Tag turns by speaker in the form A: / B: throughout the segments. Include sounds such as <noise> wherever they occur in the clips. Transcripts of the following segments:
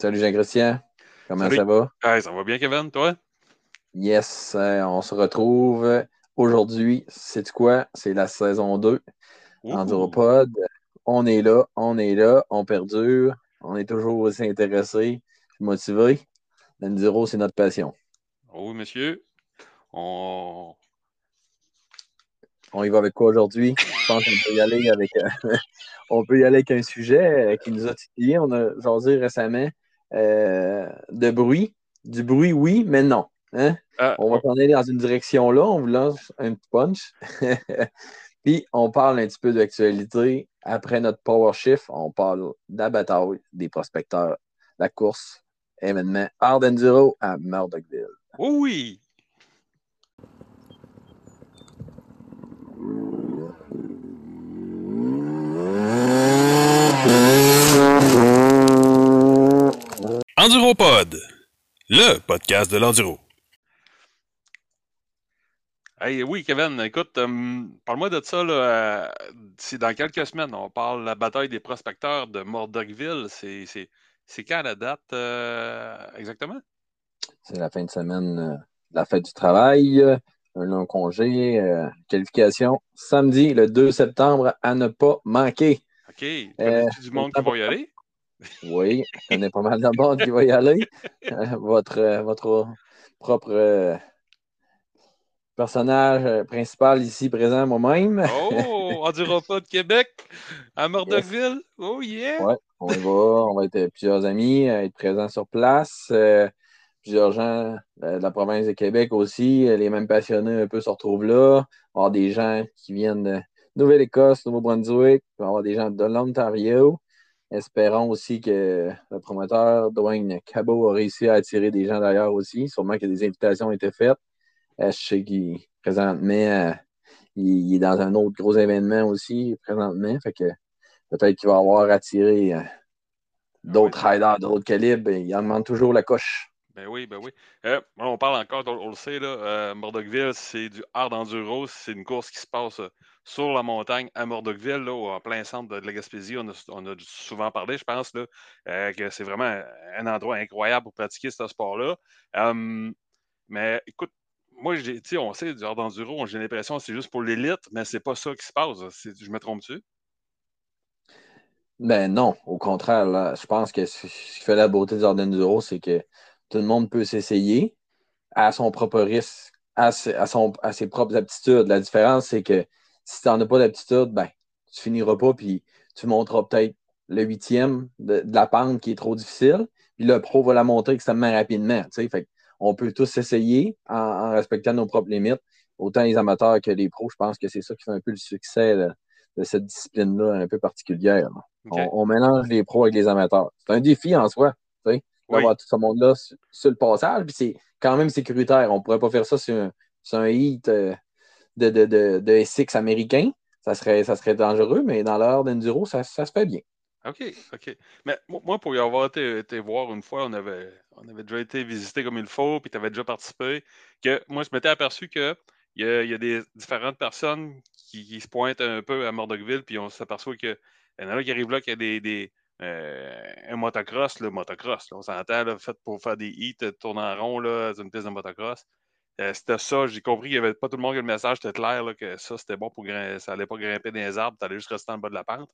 A: Salut Jean-Christian, comment
B: Salut.
A: ça va?
B: Hey, ça va bien, Kevin, toi?
A: Yes, euh, on se retrouve aujourd'hui. C'est quoi? C'est la saison 2
B: Ouh.
A: Enduropod. On est là, on est là, on perdure, on est toujours aussi intéressé, motivé. L'enduro, c'est notre passion.
B: Oh, oui, monsieur. On...
A: On y va avec quoi aujourd'hui? Je pense qu'on peut y aller avec euh, <laughs> on peut y aller avec un sujet qui nous a titillé. On a jasé récemment euh, de bruit. Du bruit, oui, mais non. Hein?
B: Ah,
A: On va s'en aller dans une direction là, on vous lance un petit punch. <laughs> Puis on parle un petit peu d'actualité. Après notre power shift, on parle de la bataille des prospecteurs, la course, événement Hard Enduro à Murdochville.
B: oh oui!
C: Enduropod, le podcast de l'enduro.
B: Hey, oui, Kevin, écoute, euh, parle-moi de ça. Là, euh, c'est dans quelques semaines. On parle de la bataille des prospecteurs de Murdochville. C'est, c'est, c'est quand la date euh, exactement?
A: C'est la fin de semaine, euh, la fête du travail, euh, un long congé, euh, qualification samedi le 2 septembre à ne pas manquer.
B: OK. Connais-tu du monde qui va y aller?
A: Oui, je connais pas mal de monde qui va y aller. <laughs> Votre, euh, votre propre euh, personnage euh, principal ici présent, moi-même.
B: Oh, Enduro-Pod de Québec à Murdochville. Oh yeah!
A: Ouais, on y va. On va être plusieurs amis, être présents sur place. euh, plusieurs gens de la province de Québec aussi. Les mêmes passionnés un peu se retrouvent là. Il va avoir des gens qui viennent de Nouvelle-Écosse, Nouveau-Brunswick. Il va avoir des gens de l'Ontario. Espérons aussi que le promoteur Dwayne Cabot a réussi à attirer des gens d'ailleurs aussi. Sûrement que des invitations ont été faites. Euh, je sais qu'il présentement, euh, il, est dans un autre gros événement aussi présentement. Fait que peut-être qu'il va avoir attiré euh, d'autres riders d'autres calibres. Il en demande toujours la coche.
B: Ben oui, ben oui. Euh, on parle encore, on, on le sait, là, euh, Murdochville, c'est du hard enduro. C'est une course qui se passe sur la montagne à Murdochville, là, en plein centre de, la Gaspésie. On a, souvent parlé, je pense, là, euh, que c'est vraiment un endroit incroyable pour pratiquer ce sport-là. Mais écoute, moi, on sait, du hard enduro, j'ai l'impression que c'est juste pour l'élite, mais c'est pas ça qui se passe. Je me trompe-tu?
A: Ben non, au contraire, je pense que ce qui fait la beauté du Hard Enduro, c'est que tout le monde peut s'essayer à son propre risque, à son, à ses propres aptitudes. La différence, c'est que si tu n'en as pas d'aptitude, ben, tu finiras pas, puis tu monteras peut-être le huitième de, de la pente qui est trop difficile, puis le pro va la monter extrêmement rapidement. Fait on peut tous essayer en, en respectant nos propres limites, autant les amateurs que les pros. Je pense que c'est ça qui fait un peu le succès là, de cette discipline-là un peu particulière. On, on mélange les pros avec les amateurs. C'est un défi en soi, tu sais,
B: Oui.
A: tout ce monde-là sur, sur le passage, puis c'est quand même sécuritaire. On ne pourrait pas faire ça sur un, sur un euh, de, de, de, de SX américain. Ça serait, ça serait dangereux, mais dans l'heure d'enduro, ça, ça se fait bien.
B: OK, OK. Mais mo- moi, pour y avoir été, voir une fois, on avait, on avait déjà été visité comme il faut, puis tu avais déjà participé, que moi, je m'étais aperçu qu'il y a, il y a des différentes personnes qui, se pointent un peu à Murdochville, puis on s'aperçoit qu'il y en a qui arrivent là, qu'il y a des, des, euh, un motocross, le motocross, on s'entend, fait pour faire des hits, tourner en rond, là, une piste de motocross. Euh, c'était ça, j'ai compris qu'il n'y avait pas tout le monde qui a le message, c'était clair là, que ça, c'était bon pour grimper, ça allait pas grimper dans les arbres, tu allais juste rester en bas de la pente.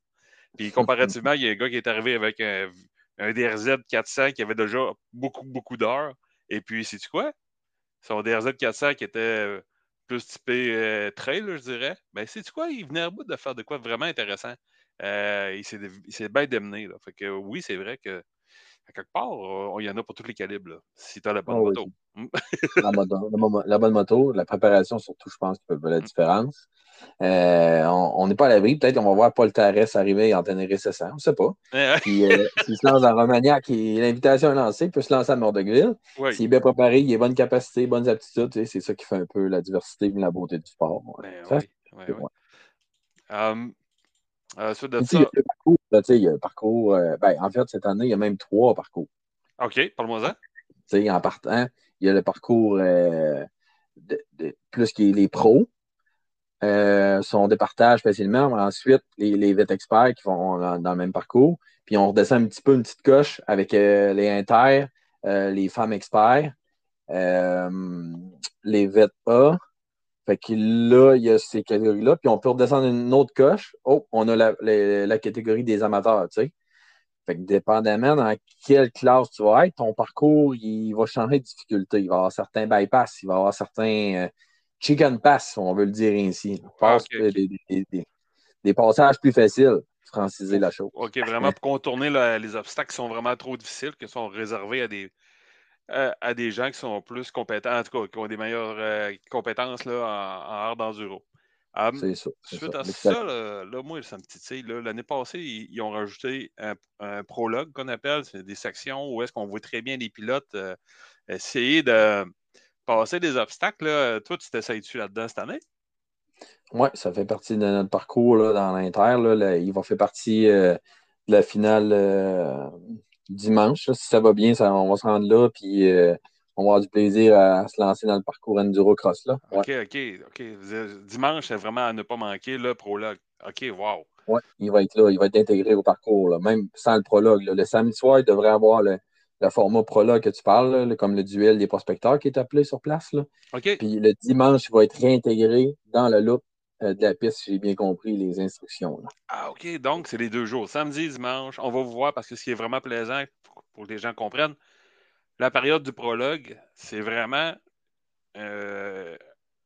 B: Puis <laughs> comparativement, il y a un gars qui est arrivé avec un, un DRZ 400 qui avait déjà beaucoup, beaucoup d'heures. Et puis, sais-tu quoi? Son DRZ 400 qui était euh, plus typé euh, trail, je dirais. Ben, sais-tu quoi? Il venait à bout de faire de quoi vraiment intéressant. Euh, il s'est il s'est bien démené. Là. Fait que oui, c'est vrai que à quelque part, il y en a pour tous les calibres. Là, si tu as la bonne
A: Ah
B: moto. <laughs>
A: La, moto- bonne moto, la préparation surtout, je pense, qui peut faire la différence. Euh, on on n'est pas à l'abri. Peut-être qu'on va voir Paul Tarès arriver en Ténéré 700. On ne sait pas.
B: Euh,
A: Puis, euh, <laughs> s'il se lance dans Romagnac l'invitation est lancée, il peut se lancer à Mordecville.
B: oui.
A: S'il est bien préparé, il a bonnes capacités, bonnes aptitudes. tu sais, C'est ça qui fait un peu la diversité et la beauté du sport.
B: Ben
A: Ça,
B: oui, oui,
A: c'est
B: oui. De
A: sais, il y a le parcours. là, tu sais, il y a le parcours euh, ben, en fait, cette année, il y a même trois parcours.
B: OK, parle-moi-en.
A: En partant, il y a le parcours euh, de, de- plus qui est les pros. son départage facilement. Ensuite, les, les vêtements experts qui vont dans, le même parcours. Puis on redescend un petit peu une petite coche avec les inter, les femmes experts, les VETA. Fait que là, il y a ces catégories-là. Puis on peut redescendre une autre coche. Oh, on a la, la catégorie des amateurs, tu sais. Fait que dépendamment dans quelle classe tu vas être, ton parcours, il va changer de difficulté. Il va y avoir certains bypass, il va y avoir certains euh, chicken pass, on veut le dire ainsi. Ah, des, passages plus faciles, franciser la chose.
B: OK, vraiment pour contourner les obstacles qui sont vraiment trop difficiles, qui sont réservés à des, à, des gens qui sont plus compétents, en tout cas, qui ont des meilleures euh, compétences là, en, en art d'enduro
A: c'est ça.
B: Suite à ça, là, moi, ça me titille. L'année passée, ils, ont rajouté un, prologue qu'on appelle. C'est des sections où est-ce qu'on voit très bien les pilotes euh, essayer de passer des obstacles. Là. Toi, tu t'essayes-tu là-dedans cette année?
A: Oui, ça fait partie de notre parcours là, dans l'Inter. Il va faire partie euh, de la finale euh, dimanche. Si ça va bien, ça, on va se rendre là. Puis on va avoir du plaisir à se lancer dans le parcours Enduro Cross. Là.
B: OK, OK, OK. Dimanche, c'est vraiment à ne pas manquer le prologue. OK, wow.
A: Oui, il va être là, il va être intégré au parcours, là, même sans le prologue. Le samedi soir, il devrait avoir le, format prologue que tu parles, comme le duel des prospecteurs qui est appelé sur place. Là.
B: OK.
A: Puis le dimanche, il va être réintégré dans le loop euh, de la piste, si j'ai bien compris les instructions.
B: Ah, OK. Donc, c'est les deux jours. Samedi, dimanche, on va vous voir parce que ce qui est vraiment plaisant pour que les gens comprennent, la période du prologue, c'est vraiment euh,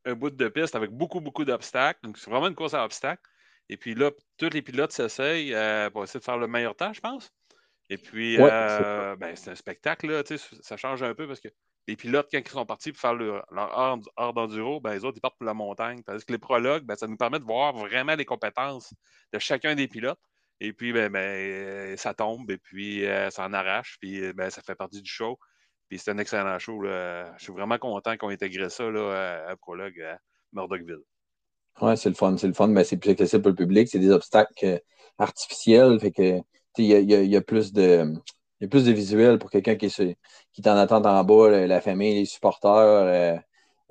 B: un bout de piste avec beaucoup, beaucoup d'obstacles. Donc, c'est vraiment une course à obstacles. Et puis là, tous les pilotes s'essayent euh, pour essayer de faire le meilleur temps, je pense. Et puis, euh, ben, c'est un spectacle, là, ça change un peu parce que les pilotes, quand ils sont partis pour faire leur, leur d'enduro, ben, les autres, ils partent pour la montagne. Parce que les prologues, ben, ça nous permet de voir vraiment les compétences de chacun des pilotes. Et puis, ben, ben ça tombe, et puis ça en arrache, puis ben, ça fait partie du show. Puis c'est un excellent show. Je suis vraiment content qu'on ait intégré ça là, à, Prologue à Murdochville.
A: Oui, c'est le fun. C'est le fun, mais c'est plus accessible pour le public. C'est des obstacles euh, artificiels. Fait que il y a, plus de. Il y a plus de visuels pour quelqu'un qui, qui est en attente en bas, la famille, les supporters, euh,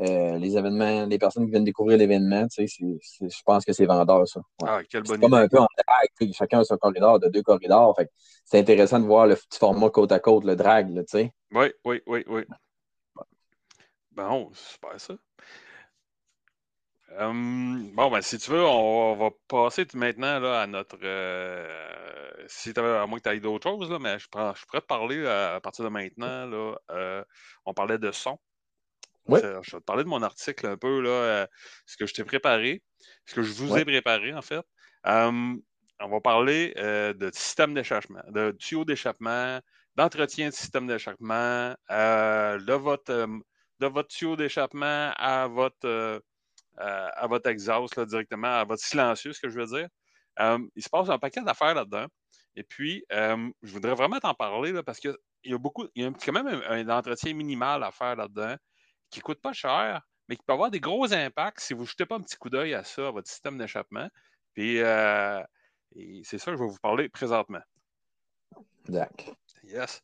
A: euh, les événements, les personnes qui viennent découvrir l'événement. je pense que c'est vendeur, ça.
B: Ah, quelle bonne
A: c'est comme un peu en drag, chacun a son corridor de deux corridors. c'est intéressant de voir le petit format côte à côte, le drag. Là,
B: oui, oui, oui, oui. Bon, super ça. Hum, bon, ben, si tu veux, on, va passer maintenant là, à notre. Euh, si tu à moins que tu aies d'autres choses, là, mais je, prends, je pourrais te parler à, partir de maintenant. Là, euh, on parlait de son.
A: Oui.
B: Je vais te parler de mon article un peu, là, euh, ce que je t'ai préparé, ce que je vous ai préparé, en fait. Hum, on va parler de système d'échappement, de tuyau d'échappement, d'entretien de système d'échappement, euh, de, votre, euh, de votre tuyau d'échappement à votre, euh, à votre exhaust directement, à votre silencieux, ce que je veux dire. il se passe un paquet d'affaires là-dedans. Et puis, je voudrais vraiment t'en parler là, parce qu'il y a beaucoup, il y a quand même un, entretien minimal à faire là-dedans qui ne coûte pas cher, mais qui peut avoir des gros impacts si vous ne jetez pas un petit coup d'œil à ça, à votre système d'échappement. Puis, c'est ça que je vais vous parler présentement.
A: D'accord.
B: Yes.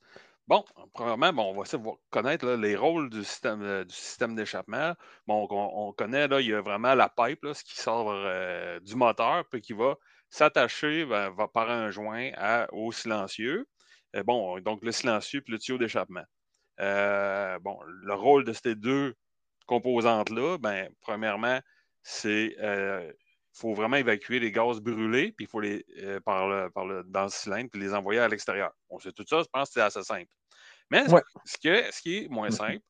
B: Bon, premièrement, bon, on va essayer de connaître les rôles du système, euh, du système d'échappement. Bon, on, connaît, là, il y a vraiment la pipe, là, ce qui sort euh, du moteur, puis qui va s'attacher va par un joint au silencieux. Euh, bon, donc le silencieux puis le tuyau d'échappement. bon, le rôle de ces deux composantes-là, ben, premièrement, c'est faut vraiment évacuer les gaz brûlés, puis il faut les euh, par le, par le, dans le cylindre, puis les envoyer à l'extérieur. On sait tout ça, je pense que c'est assez simple. Mais ce, que, ce qui est moins mm-hmm. simple,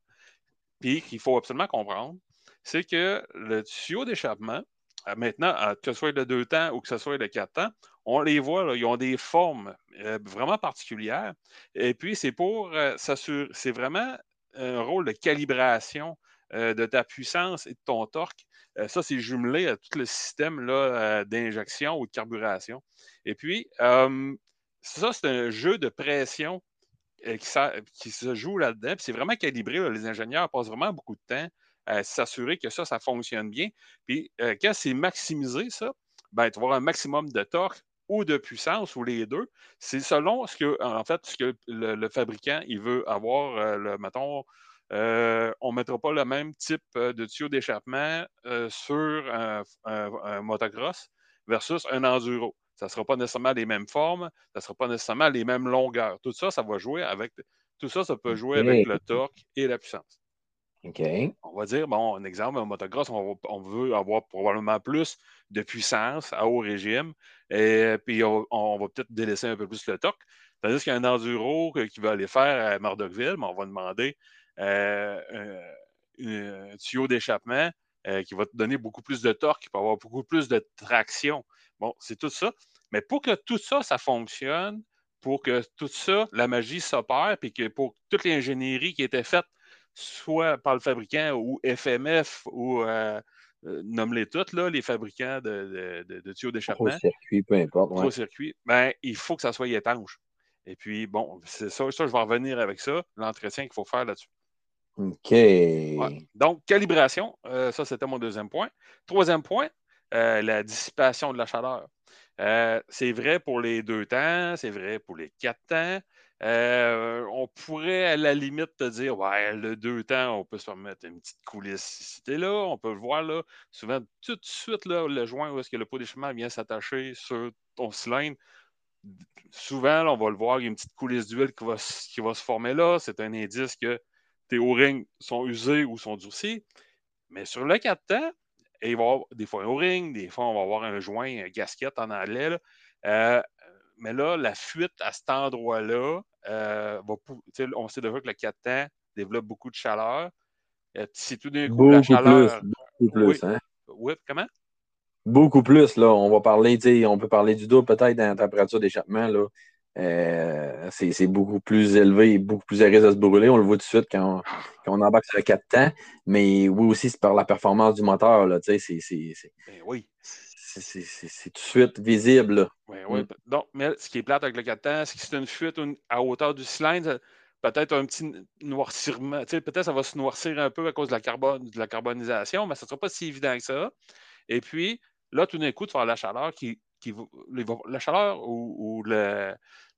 B: puis qu'il faut absolument comprendre, c'est que le tuyau d'échappement, euh, maintenant, que ce soit le deux temps ou que ce soit le quatre temps, on les voit, ils ont des formes euh, vraiment particulières. Et puis, c'est pour s'assurer, c'est vraiment un rôle de calibration de ta puissance et de ton torque euh, ça, c'est jumelé à tout le système euh, d'injection ou de carburation. Et puis, ça, c'est un jeu de pression euh, qui, se joue là-dedans. c'est vraiment calibré. les ingénieurs passent vraiment beaucoup de temps à s'assurer que ça, ça fonctionne bien. Puis, quand c'est maximisé, ça, ben, tu vas avoir un maximum de torque ou de puissance, ou les deux. C'est selon ce que, en fait, ce que le, fabricant il veut avoir, le, mettons, euh, on ne mettra pas le même type euh, de tuyau d'échappement euh, sur un, motocross versus un enduro. Ça ne sera pas nécessairement les mêmes formes, ça ne sera pas nécessairement les mêmes longueurs. Tout ça, ça va jouer avec. Tout ça, ça peut jouer avec le torque et la puissance.
A: OK.
B: On va dire, bon, un exemple, un motocross, on, veut avoir probablement plus de puissance à haut régime, et puis on, va peut-être délaisser un peu plus le torque. Tandis qu'un enduro qui va aller faire à Murdochville, on va demander un, tuyau d'échappement euh, qui va te donner beaucoup plus de torque, qui va avoir beaucoup plus de traction. Bon, c'est tout ça. Mais pour que tout ça, ça fonctionne, pour que tout ça, la magie s'opère, puis que pour toute l'ingénierie qui était faite, soit par le fabricant ou FMF ou euh, nomme-les toutes, là, les fabricants de, tuyaux d'échappement.
A: Gros-circuit, peu importe.
B: Ben, il faut que ça soit étanche. Et puis, bon, c'est ça, ça, je vais revenir avec ça, l'entretien qu'il faut faire là-dessus.
A: OK.
B: Donc, calibration, euh, ça, c'était mon deuxième point. Troisième point, euh, la dissipation de la chaleur. Euh, c'est vrai pour les deux temps, c'est vrai pour les quatre temps. on pourrait à la limite te dire, ouais, le deux temps, on peut se permettre une petite coulisse ici là, on peut le voir là. Souvent, tout de suite, le joint où est-ce que le pot d'échappement vient s'attacher sur ton cylindre, souvent, on va le voir, il y a une petite coulisse d'huile qui va se former là. C'est un indice que tes O-rings sont usés ou sont durcis. Mais sur le 4 temps, il va y avoir des fois un O-ring, des fois on va avoir un joint, un gasket en anglais. Euh, mais là, la fuite à cet endroit-là, euh, on sait déjà que le 4 temps développe beaucoup de chaleur.
A: Euh, si tout d'un coup, la chaleur. Plus, beaucoup plus,
B: oui,
A: hein?
B: oui, comment?
A: Beaucoup plus, là. On va parler, on peut parler du double peut-être dans la température d'échappement, là. Euh, c'est beaucoup plus élevé et beaucoup plus à risque de se brûler. On le voit tout de suite quand on, embarque sur le 4 temps. Mais oui, aussi, c'est par la performance du moteur. C'est,
B: ben oui.
A: tout de suite visible.
B: Oui, oui. Mm. Donc, mais ce qui est plate avec le 4 temps, c'est que c'est une fuite à hauteur du cylindre. Peut-être un petit noircissement. Peut-être ça va se noircir un peu à cause de la, carbone, de la carbonisation, mais ça ne sera pas si évident que ça. Et puis, là, tout d'un coup, tu vas la chaleur qui la chaleur ou,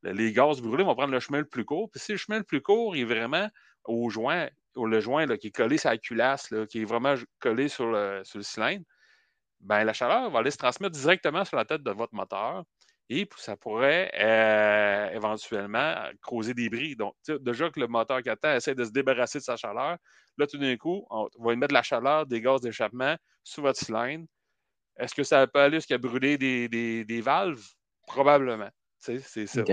B: les gaz brûlés vont prendre le chemin le plus court. Puis si le chemin le plus court est vraiment au joint, ou le joint qui est collé sur la culasse, qui est vraiment collé sur le, cylindre, ben, la chaleur va aller se transmettre directement sur la tête de votre moteur et ça pourrait euh, éventuellement causer des bris. Donc, déjà que le moteur 4 essaie de se débarrasser de sa chaleur, là, tout d'un coup, on va émettre de la chaleur, des gaz d'échappement sur votre cylindre est-ce que ça peut aller jusqu'à brûler des, valves? Probablement. C'est ça.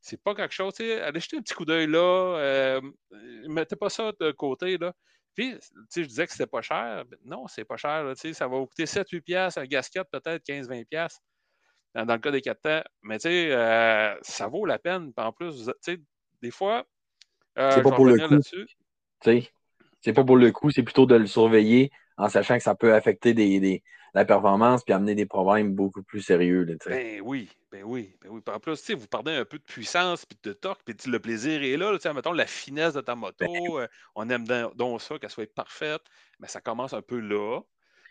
B: c'est pas quelque chose. Allez jeter un petit coup d'œil là. Euh, mettez pas ça de côté. Là. Puis, je disais que c'était pas cher. Non, c'est pas cher. ça va vous coûter 7-8$, un gasket peut-être 15-20$ dans, dans, le cas des 4 temps. Mais euh, ça vaut la peine. En plus, des fois,
A: euh, c'est pas pour le coup. C'est pas pour le coup, c'est plutôt de le surveiller en sachant que ça peut affecter des, la performance puis amener des problèmes beaucoup plus sérieux.
B: ben oui, ben oui, ben oui. En plus, vous perdez un peu de puissance puis de torque, puis le plaisir est là. Là mettons la finesse de ta moto. Ben euh, on aime donc ça, qu'elle soit parfaite, mais ça commence un peu là.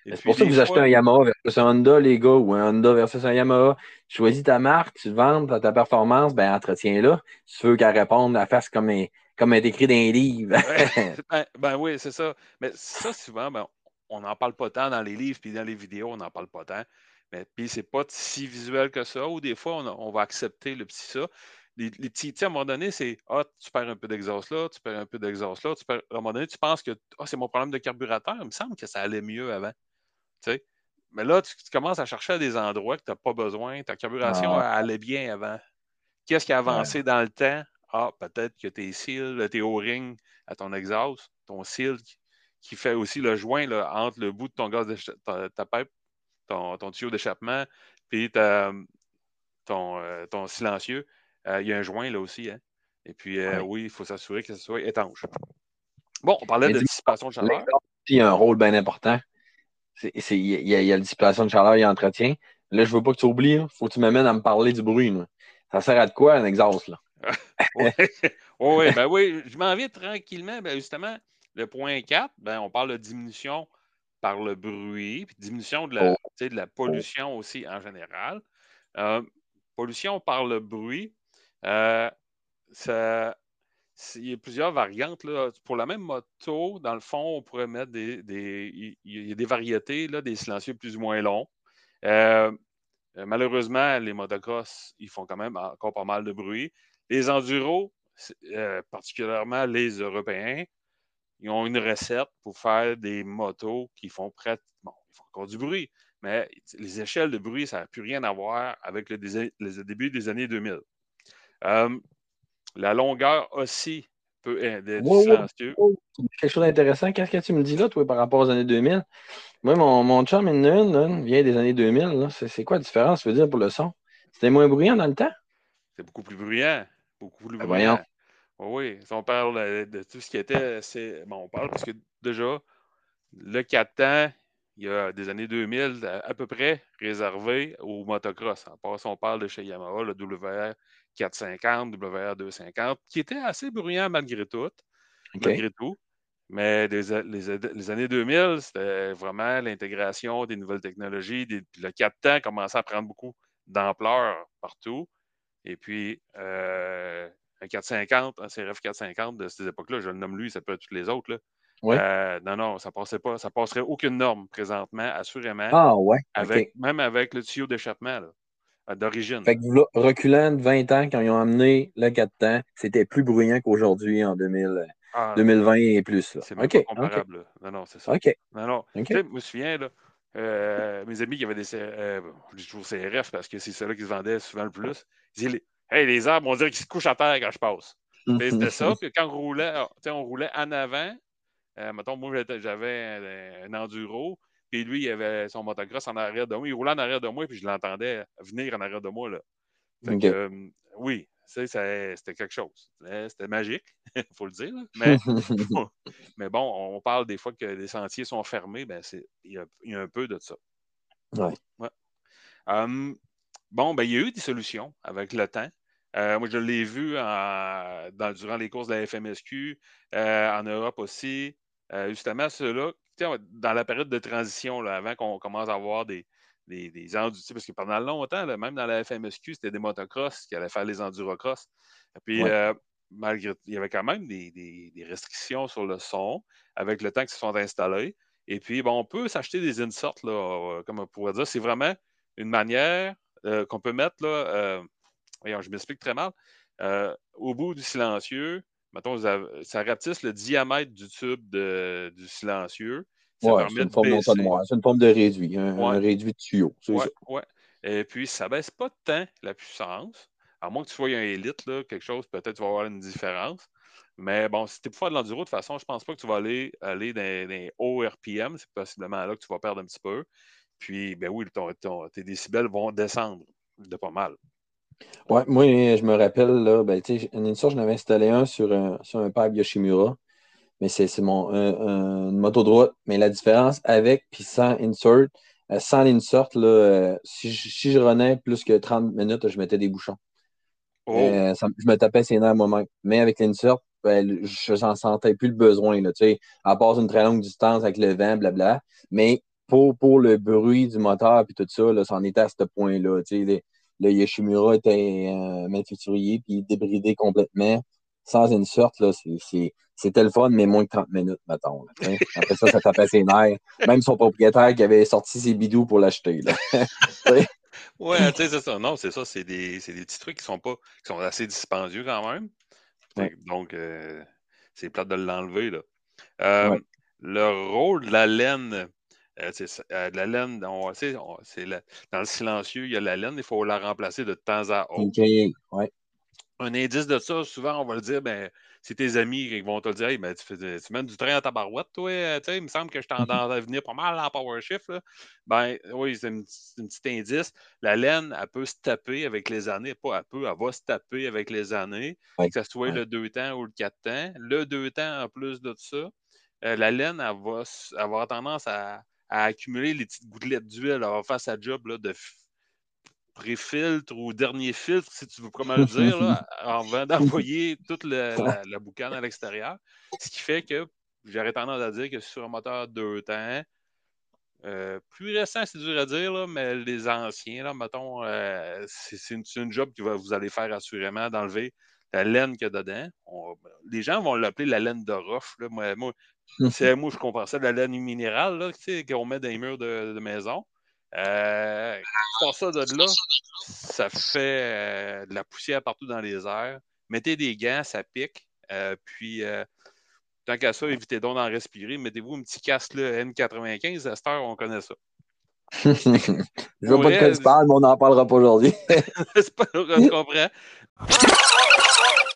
A: C'est pour ça que vous achetez un Yamaha versus un Honda, les gars, ou un Honda versus un Yamaha. Choisis ta marque, tu vends ta performance, ben entretiens-la. Si tu veux qu'elle réponde, elle fasse comme, comme est écrit dans les livres. <laughs>
B: ben, ben, oui, c'est ça. Mais ça, souvent, ben, on n'en parle pas tant dans les livres, puis dans les vidéos, on n'en parle pas tant. Mais puis c'est pas si visuel que ça, ou des fois, on, va accepter le petit ça. Les, petits, à un moment donné, c'est Ah, tu perds un peu d'exhaust là, tu perds un peu d'exhaust là, tu perds, à un moment donné, tu penses que ah, c'est mon problème de carburateur. Il me semble que ça allait mieux avant. Mais là, tu, commences à chercher à des endroits que tu n'as pas besoin. Ta carburation ah. allait bien avant. Qu'est-ce qui a avancé dans le temps? Ah, peut-être que tes cils, tes O-rings à ton exhaust, ton seal qui fait aussi le joint là, entre le bout de ton gaz de ta, pipe, ton, tuyau d'échappement, puis ton, euh, ton silencieux. Euh, il y a un joint là aussi. Hein? Et puis, euh, oui. il faut s'assurer que ce soit étanche. Bon, on parlait de dissipation de chaleur.
A: Il y a un rôle bien important. Il y, a la dissipation de chaleur et l'entretien. Là, je ne veux pas que tu oublies. Il faut que tu m'amènes à me parler du bruit. Ça sert à quoi un exhaust? Là? <laughs>
B: oui, <laughs> ben oui, je m'en vais tranquillement. Ben justement, le point 4, ben, on parle de diminution par le bruit, puis diminution de la, oh. de la pollution aussi en général. Euh, pollution par le bruit, euh, ça, il y a plusieurs variantes. Là. Pour la même moto, dans le fond, on pourrait mettre des. des il y a des variétés, là, des silencieux plus ou moins longs. Euh, euh, malheureusement, les motocross, ils font quand même encore pas mal de bruit. Les enduros, euh, particulièrement les Européens, ils ont une recette pour faire des motos qui font. Bon, ils font encore du bruit, mais les échelles de bruit, ça n'a plus rien à voir avec le, début des années 2000. La longueur aussi peut être wow,
A: Quelque chose d'intéressant. Qu'est-ce que tu me dis là, toi, par rapport aux années 2000? Moi, mon, mon chum une, vient des années 2000. C'est quoi la différence, veux dire, pour le son? C'était moins bruyant dans le temps?
B: C'est beaucoup plus bruyant. Beaucoup plus ben, bruyant. Oui, si on parle de tout ce qui était. Bon, on parle parce que déjà, le 4 temps, il y a des années 2000 à, peu près réservé au motocross. En passant, on parle de chez Yamaha, le WR 450, WR 250, qui était assez bruyant malgré tout. Malgré tout. Mais les, années 2000, c'était vraiment l'intégration des nouvelles technologies. le 4 temps commençait à prendre beaucoup d'ampleur partout. Et puis, euh, un 450, un CRF 450 de ces époques-là, je le nomme lui, ça peut être tous les autres. Là. Euh, non, non, ça passait pas. Ça passerait aucune norme présentement, assurément.
A: Ah ouais.
B: Avec, Même avec le tuyau d'échappement euh, d'origine.
A: Fait que reculant de 20 ans, quand ils ont amené le 4 temps, c'était plus bruyant qu'aujourd'hui en 2000, 2020 ah, et plus.
B: C'est pas comparable. Non, non, c'est ça. OK. Non, non. je me souviens, là, euh, mes amis qui avaient des CRF, je dis toujours CRF parce que c'est ceux-là qui se vendaient souvent le plus, ils disaient Hey, les arbres, on dirait qu'ils se couchent à terre quand je passe. C'était ça. Puis quand on roulait, on roulait en avant, euh, mettons, moi, j'avais un, enduro, puis lui, il avait son motocross en arrière de moi. Il roulait en arrière de moi, puis je l'entendais venir en arrière de moi. Là. Fait que, euh, oui, c'était quelque chose. C'était magique, il <laughs> faut le dire. Mais, <laughs> mais, bon, on parle des fois que les sentiers sont fermés, ben il y, a un peu de ça.
A: Ouais.
B: Hum, bon, ben, il y a eu des solutions avec le temps. Euh, moi, je l'ai vu dans, durant les courses de la FMSQ, en Europe aussi. Euh, justement, ceux-là, dans la période de transition, là, avant qu'on commence à avoir des, des, des parce que pendant longtemps, même dans la FMSQ, c'était des motocross qui allaient faire les endurocross. Et puis, euh, malgré il y avait quand même des, restrictions sur le son avec le temps qu'ils se sont installés. Et puis, bon, on peut s'acheter des inserts, là, euh, comme on pourrait dire. C'est vraiment une manière qu'on peut mettre, là, voyons, je m'explique très mal, au bout du silencieux, mettons, ça rapetisse le diamètre du tube du silencieux.
A: C'est une, forme c'est une forme de réduit, un, réduit de tuyau.
B: Oui, ouais. Et puis, ça ne baisse pas tant la puissance. À moins que tu sois un élite, là, quelque chose, peut-être tu vas avoir une différence. Mais bon, si tu es pour faire de l'enduro, de toute façon, je ne pense pas que tu vas aller, aller dans, les hauts RPM. C'est possiblement là que tu vas perdre un petit peu. Puis, ben oui, tes décibels vont descendre de pas mal.
A: Ouais, moi, je me rappelle, là, ben, une j'en avais installé un sur un, sur un Yoshimura. Mais c'est mon une moto de route. Mais la différence avec puis sans insert, euh, sans l'insert, là, euh, si, je, si je renais plus que 30 minutes, je mettais des bouchons. Oh. Euh, je me tapais ses nerfs moi-même. Mais avec l'insert, ben, je n'en sentais plus le besoin. Là, à part une très longue distance avec le vent, blabla. Mais pour, pour le bruit du moteur et tout ça, là, c'en était à ce point-là le Yoshimura était un manufacturier, puis débridé complètement, sans une sorte, là, c'était le fun, mais moins que 30 minutes, mettons. Après ça, ça tapait ses nerfs. Même son propriétaire qui avait sorti ses bidous pour l'acheter. <laughs>
B: Oui, tu sais, c'est ça. Non, c'est ça. C'est des, des, petits trucs qui sont pas qui sont assez dispendieux quand même. Donc, euh, c'est plate de l'enlever. là. Euh, le rôle de la laine euh, euh, la laine, c'est dans le silencieux, il y a la laine, il faut la remplacer de temps à autre. Un indice de ça, souvent, on va le dire, ben, c'est tes amis qui vont te le dire ben, tu, fais, tu mènes du train à ta barouette, toi, euh, il me semble que je t'en <laughs> à venir pas mal en power shift. Ben, oui, c'est un petit indice. La laine, elle peut se taper avec les années. Pas elle peut, elle va se taper avec les années, que ce soit le 2 temps ou le 4 temps. Le 2 temps, en plus de ça, la laine, elle va avoir tendance à, à accumuler les petites gouttelettes d'huile. Elle va faire sa job là, de pré-filtre ou dernier filtre, si tu veux comment le dire, là, <laughs> avant d'envoyer toute la, la, boucane à l'extérieur. Ce qui fait que j'aurais tendance à dire que sur un moteur deux temps, euh, plus récent, c'est dur à dire, là, mais les anciens, là, mettons, euh, c'est une, une, job que vous allez faire assurément d'enlever la laine qu'il y a dedans. les gens vont l'appeler la laine de roche. Moi, moi, moi, je comprends ça, la laine minérale qu'on met dans les murs de, maison. Euh, ça de là, ça fait euh, de la poussière partout dans les airs. Mettez des gants, ça pique. Euh, puis, euh, tant qu'à ça, évitez donc d'en respirer. Mettez-vous un petit casque là, N95. À cette heure, on connaît ça. <laughs>
A: je veux pas de quoi tu parles, mais on n'en parlera pas aujourd'hui. <laughs>
B: c'est pas je comprends. <laughs>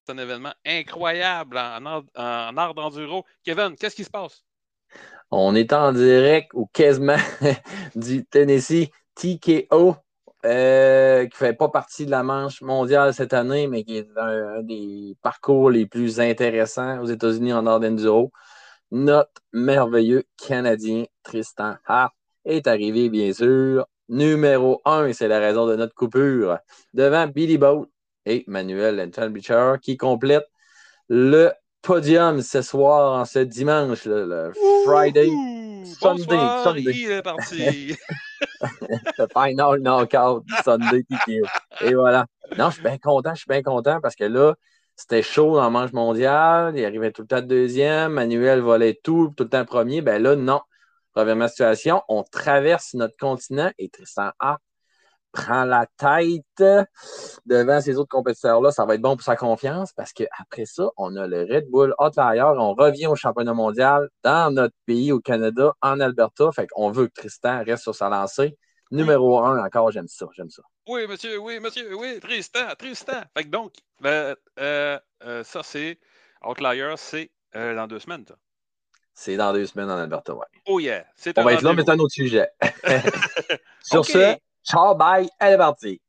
B: Un événement incroyable en, en art d'enduro. Kevin, qu'est-ce qui se passe?
A: On est en direct ou quasiment <laughs> du Tennessee TKO, euh, qui ne fait pas partie de la manche mondiale cette année, mais qui est un, des parcours les plus intéressants aux États-Unis en art d'enduro. Notre merveilleux Canadien Tristan Hart est arrivé, bien sûr, numéro un, et c'est la raison de notre coupure, devant Billy Boat et Manuel Anton qui complète le podium ce soir, en ce dimanche, le, Friday.
B: Sunday, Sunday. Il est parti. <laughs>
A: le final knockout Sunday Et voilà. Non, je suis bien content, je suis bien content parce que là, c'était chaud en manche mondiale. Il arrivait tout le temps deuxième. Manuel volait tout, tout le temps premier. Ben là, non. Première situation, on traverse notre continent et Tristan Hart prend la tête devant ces autres compétiteurs-là. Ça va être bon pour sa confiance parce qu'après ça, on a le Red Bull Outlier. On revient au championnat mondial dans notre pays, au Canada, en Alberta. Fait qu'on veut que Tristan reste sur sa lancée. Numéro un, encore, j'aime ça, j'aime ça.
B: Oui, monsieur, oui, monsieur, oui, Tristan, Tristan. Fait que donc, ben, euh, euh, ça, c'est Outlier, c'est euh, dans deux semaines,
A: C'est dans deux semaines en Alberta, oui.
B: Oh yeah.
A: On va être là, mais c'est un autre sujet. <laughs> <laughs> Sur ce, Ciao, bye, elle est partie.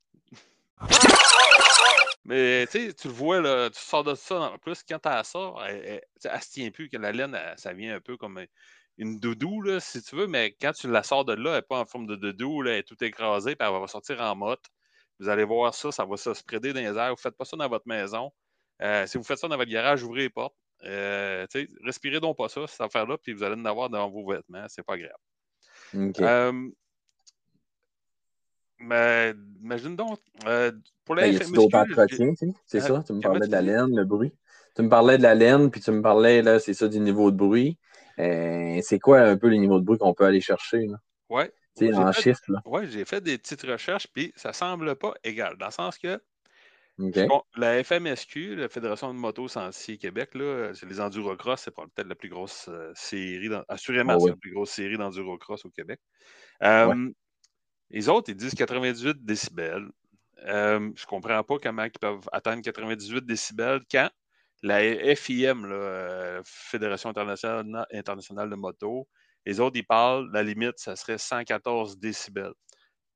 B: Mais tu sais, tu le vois, là, tu sors de ça. En plus, quand tu ça, elle, elle, se tient plus, que la laine, ça vient un peu comme une doudou, là, si tu veux, mais quand tu la sors de là, elle n'est pas en forme de doudou, là, elle est tout écrasée, puis elle va sortir en motte. Vous allez voir ça, ça va se spreader dans les airs. Vous ne faites pas ça dans votre maison. Euh, si vous faites ça dans votre garage, ouvrez les portes. Euh, respirez donc pas ça, cette affaire-là, puis vous allez en avoir dans vos vêtements. C'est pas grave. Euh, mais imagine donc, euh, pour la ben,
A: FMSQ... C'est ça, tu me parlais de la laine, le bruit. Tu me parlais de la laine, puis tu me parlais, là, c'est ça, du niveau de bruit. Euh, c'est quoi un peu les niveaux de bruit qu'on peut aller chercher? Là?
B: Ouais.
A: en chiffres.
B: Oui, j'ai fait des petites recherches, puis ça semble pas égal, dans le sens que la FMSQ, la Fédération de moto Sentier Québec, c'est les Endurocross, c'est peut-être la plus grosse euh, série, assurément, ah c'est la plus grosse série d'Endurocross au Québec. Les autres, ils disent 98 décibels. Euh, je ne comprends pas comment ils peuvent atteindre 98 décibels quand la FIM, la euh, Fédération internationale, de moto, les autres, ils parlent, la limite, ça serait 114 décibels.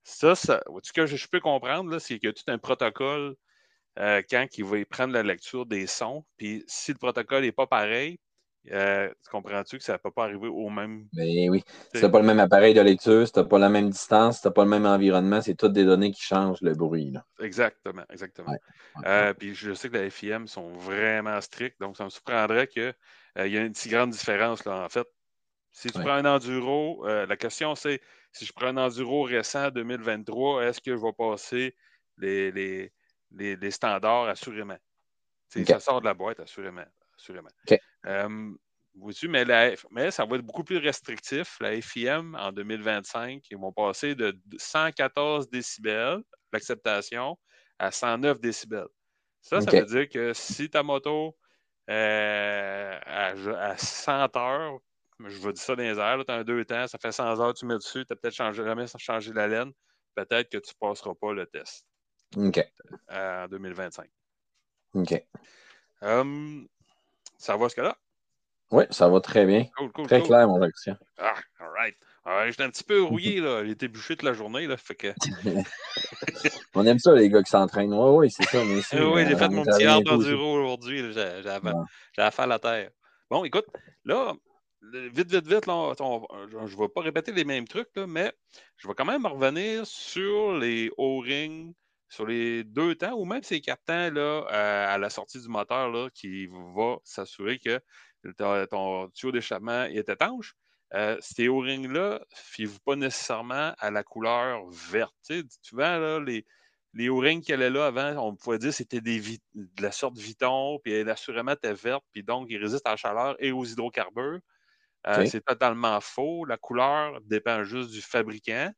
B: Ça, ce que je peux comprendre, c'est qu'il y a tout un protocole euh, quand il va prendre la lecture des sons. Puis si le protocole n'est pas pareil, euh, comprends-tu que ça ne peut pas arriver au même.
A: Ben oui. Si tu pas le même appareil de lecture, si tu pas la même distance, si tu pas le même environnement, c'est toutes des données qui changent le bruit.
B: Exactement, exactement. Euh, puis je sais que les FIM sont vraiment stricts, donc ça me surprendrait qu'il euh, y ait une si grande différence. Là, en fait, si tu prends un enduro, la question c'est si je prends un enduro récent 2023, est-ce que je vais passer les, les, standards assurément? Ça sort de la boîte, assurément assurément. Euh, mais, mais ça va être beaucoup plus restrictif. La FIM, en 2025, ils vont passer de 114 décibels, l'acceptation, à 109 décibels. Ça, ça veut dire que si ta moto euh, à, 100 heures, je vais dire ça dans les airs, tu as un deux temps, ça fait 100 heures, tu mets dessus, tu n'as peut-être changé, jamais changé la laine, peut-être que tu ne passeras pas le test.
A: OK.
B: Euh, en 2025.
A: OK.
B: Hum, ça va ce que là?
A: Oui, ça va très bien. très clair, mon Christian.
B: Ah, all right. J'étais un petit peu rouillé, là. J'ai été bouché toute la journée, là. Fait que... <laughs>
A: On aime ça, les gars qui s'entraînent. Oui, oui, c'est ça. <laughs> oui,
B: j'ai fait mon petit art d'enduro aujourd'hui. J'ai affaire à la terre. Bon, écoute, là, vite, vite, vite, là, je ne vais pas répéter les mêmes trucs, là, mais je vais quand même revenir sur les O-rings sur les deux temps ou même ces quatre temps là, à, la sortie du moteur là, qui va s'assurer que ton, tuyau d'échappement est étanche. Euh, ces O-rings-là, fiez-vous pas nécessairement à la couleur verte. Tu vois, là, les, les O-rings qu'elle est là avant, on pouvait dire que c'était des de la sorte Viton, puis elle assurément était verte, puis donc il résiste à la chaleur et aux hydrocarbures. Euh, c'est totalement faux. La couleur dépend juste du fabricant.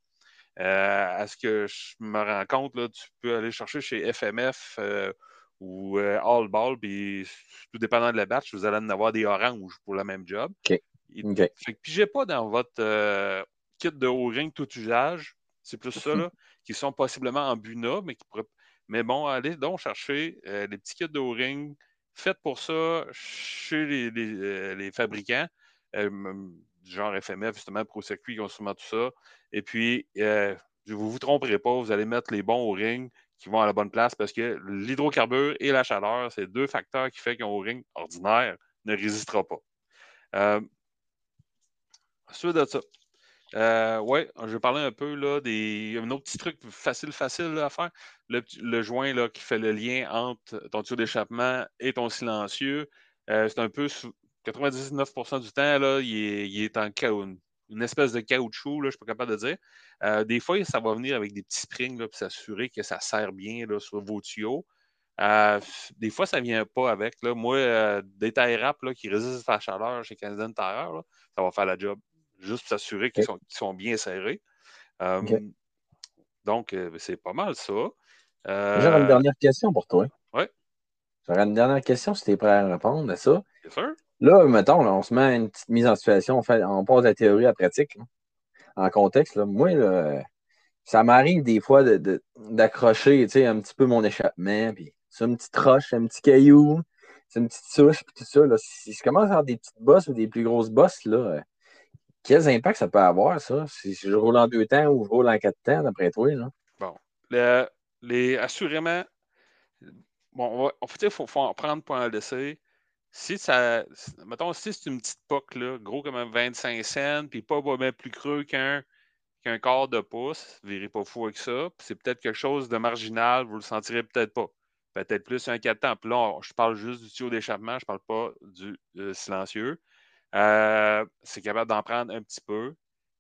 B: Euh, à ce que je me rends compte, là, tu peux aller chercher chez FMF euh, ou All Ball, puis tout dépendant de la batch, vous allez en avoir des oranges pour le même job.
A: OK.
B: Fait que pigez pas dans votre kit de O-ring tout usage. C'est plus ça, là, <laughs> qui sont possiblement en Buna, mais qui pourraient. Mais bon, allez donc chercher les petits kits de O-ring faits pour ça chez les fabricants du genre FMF, justement, Pro Circuit, souvent tout ça. Et puis, euh, vous ne vous tromperez pas, vous allez mettre les bons au ring qui vont à la bonne place parce que l'hydrocarbure et la chaleur, c'est deux facteurs qui font qu'un ring ordinaire ne résistera pas. Euh, suite de ça. Euh, oui, je vais parler un peu là, des. Un autre petit truc facile, facile à faire. Le, joint là, qui fait le lien entre ton tuyau d'échappement et ton silencieux. Euh, c'est un peu 99% du temps, là, il, est, en une espèce de caoutchouc, là, je ne suis pas capable de dire. Euh, des fois, ça va venir avec des petits springs pour s'assurer que ça sert bien là, sur vos tuyaux. Euh, des fois, ça ne vient pas avec. Là. Moi, euh, des tie qui résistent à la chaleur chez Canadian Tire, ça va faire la job. Juste pour s'assurer qu'ils sont, bien serrés. Donc, c'est pas mal ça.
A: J'aurais une dernière question pour toi.
B: Oui.
A: J'aurais une dernière question si tu es prêt à répondre à ça.
B: Bien sûr.
A: Là, mettons, on se met une petite mise en situation, on, fait, on passe de la théorie à la pratique. En contexte, moi, ça m'arrive des fois d'accrocher un petit peu mon échappement, puis c'est une petite roche, un petit caillou, c'est une petite souche, puis tout ça. Là. Si je commence à avoir des petites bosses ou des plus grosses bosses, là, euh, quels impacts ça peut avoir, ça? Si je roule en deux temps ou je roule en quatre temps, d'après toi? Là?
B: Bon. les, assurément, bon, il faut, faut, en prendre pour un décès si ça. Mettons, si c'est une petite poque, là, gros comme un 25 cents, puis pas même plus creux qu'un quart de pouce, ne verrez pas fou avec ça. C'est peut-être quelque chose de marginal, vous le sentirez peut-être pas. Peut-être plus un 4 temps. Puis là, je parle juste du tuyau d'échappement, je parle pas du euh, silencieux. Euh, c'est capable d'en prendre un petit peu.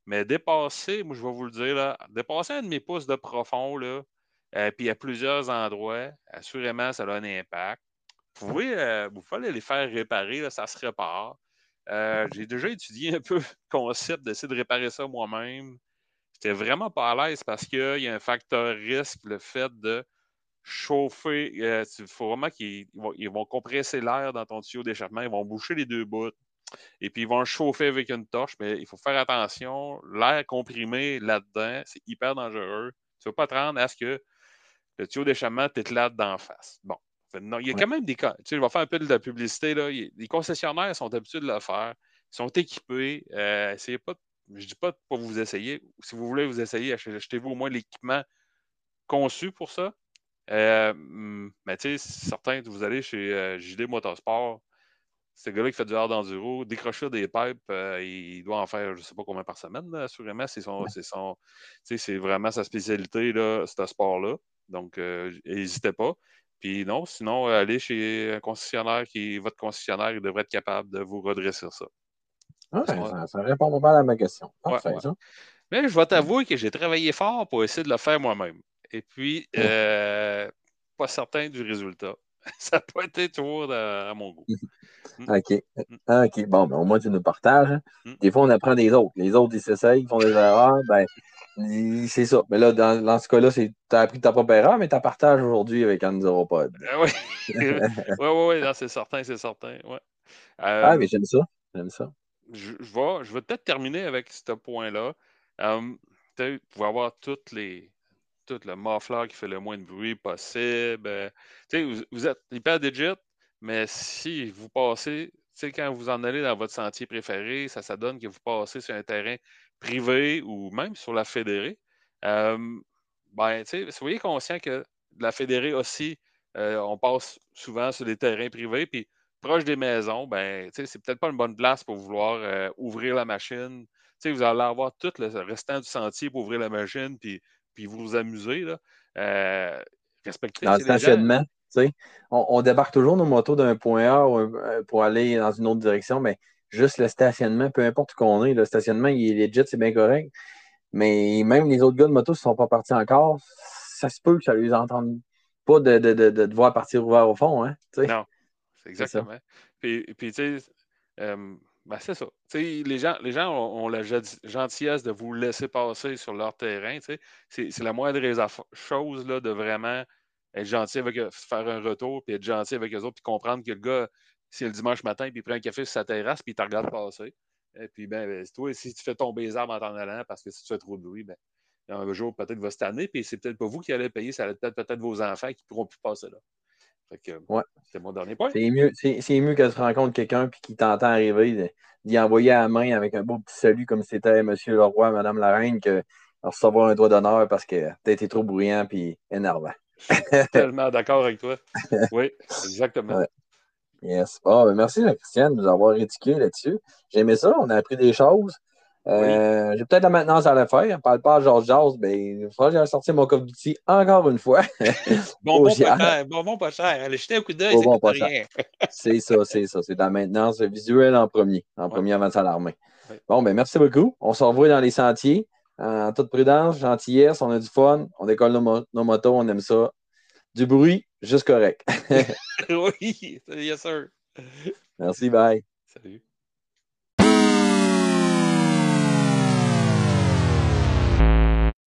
B: Mais dépasser, moi je vais vous le dire, là, dépasser un de mes pouces de profond, là, euh, puis à plusieurs endroits, assurément, ça a un impact. Vous pouvez, euh, vous pouvez les faire réparer, ça se répare. Euh, j'ai déjà étudié un peu <laughs> le concept d'essayer de réparer ça moi-même. J'étais vraiment pas à l'aise parce qu'il y a un facteur risque, le fait de chauffer. Euh, il faut vraiment qu'ils vont, compresser l'air dans ton tuyau d'échappement, ils vont boucher les deux bouts. Et puis ils vont chauffer avec une torche, mais il faut faire attention. L'air comprimé là-dedans, c'est hyper dangereux. Tu ne vas pas te rendre à ce que le tuyau d'échappement t'éclate d'en face. Bon, non, il y a quand même des cas. Tu sais, je vais faire un peu de la publicité. Là. Les concessionnaires sont habitués de le faire. Ils sont équipés. Euh, pas, je ne dis pas pour vous essayer. Si vous voulez vous essayer, achetez-vous au moins l'équipement conçu pour ça. Euh, mais tu sais, certains, vous allez chez euh, JD Motorsport, ce gars-là qui fait du hard enduro, décrocher des pipes, euh, il doit en faire je ne sais pas combien par semaine, assurément. C'est son, son c'est vraiment sa spécialité, là, ce sport-là. Donc, n'hésitez pas. Puis non, sinon, allez chez un concessionnaire qui votre concessionnaire, il devrait être capable de vous redresser ça.
A: Ah, ça, répond pas mal à ma question.
B: Mais je vais t'avouer que j'ai travaillé fort pour essayer de le faire moi-même. Et puis, euh, pas certain du résultat. <laughs> ça n'a pas été toujours à mon goût.
A: Mm. OK. Mm. Ah, OK. Bon, ben, au moins, tu nous partages. Hein. Mm. Des fois, on apprend des autres. Les autres, ils s'essayent, ils font des erreurs. Ben, c'est ça. Mais là, dans, dans ce cas-là, tu as appris ta propre erreur, mais tu partages aujourd'hui avec Andiropod.
B: Ah oui, oui, oui, oui, c'est certain, c'est certain. Ouais.
A: ah, mais j'aime ça. J'aime ça.
B: Je, vais, je vais peut-être terminer avec ce point-là. Euh, vous pouvez avoir toutes les, tout le muffler qui fait le moins de bruit possible. Euh, vous, vous, êtes hyper digit, mais si vous passez, quand vous en allez dans votre sentier préféré, ça, ça donne que vous passez sur un terrain privé ou même sur la fédérée. Euh, ben, soyez conscient que la fédérée aussi, euh, on passe souvent sur des terrains privés, puis proche des maisons, ben, c'est peut-être pas une bonne place pour vouloir ouvrir la machine. vous allez avoir tout le restant du sentier pour ouvrir la machine, puis puis vous vous amusez, là, euh, respectez
A: Dans le stationnement, on, on, débarque toujours nos motos d'un point A euh, pour aller dans une autre direction, mais juste le stationnement, peu importe où qu'on est, le stationnement, il est legit, c'est bien correct. Mais même les autres gars de moto ne sont pas partis encore. ça se peut que ça les entende pas de, de, de, de devoir partir ouvert au fond. Hein,
B: non, c'est exactement. Puis, puis tu sais, euh, ben c'est ça. les gens, les gens ont, la gentillesse de vous laisser passer sur leur terrain. C'est la moindre des choses là, de vraiment être gentil avec eux, faire un retour, puis être gentil avec eux autres, puis comprendre que le gars, c'est le dimanche matin, puis il prend un café sur sa terrasse, puis il te regarde passer. Et puis, ben, ben toi, si tu fais tomber les arbres en t'en allant parce que si tu fais trop de bruit, ben, un jour, peut-être, va se tanner, puis c'est peut-être pas vous qui allez payer, ça va être peut-être vos enfants qui ne pourront plus passer là.
A: ouais.
B: C'est mon dernier point.
A: C'est mieux, c'est, mieux que tu rencontres quelqu'un puis qui t'entend arriver, d'y envoyer à la main avec un beau petit salut comme si c'était M. le roi, Mme la reine, que recevoir un doigt d'honneur parce que tu été trop bruyant puis énervant.
B: Je <laughs> tellement d'accord avec toi. Oui, exactement.
A: Yes. Ben, merci, Christiane, de nous avoir éduqués là-dessus. J'aimais ça, on a appris des choses. Euh, j'ai peut-être la maintenance à la faire. On parle pas à Georges Jazz, mais il faudra que j'aille sortir mon coffre d'outils encore une fois.
B: bon, bon, pas cher. Bon, bon, pas cher. Allez jeter un coup d'œil, c'est bon, pas rien. <laughs>
A: c'est ça, c'est ça. C'est la maintenance visuelle en premier, en premier avant de s'alarmer. Bon, ben merci beaucoup. On se revoit dans les sentiers. En toute prudence, gentillesse, on a du fun, on décolle nos, nos motos, on aime ça. Du bruit, juste correct. <laughs>
B: oui, yes sir.
A: Merci, bye.
B: Salut.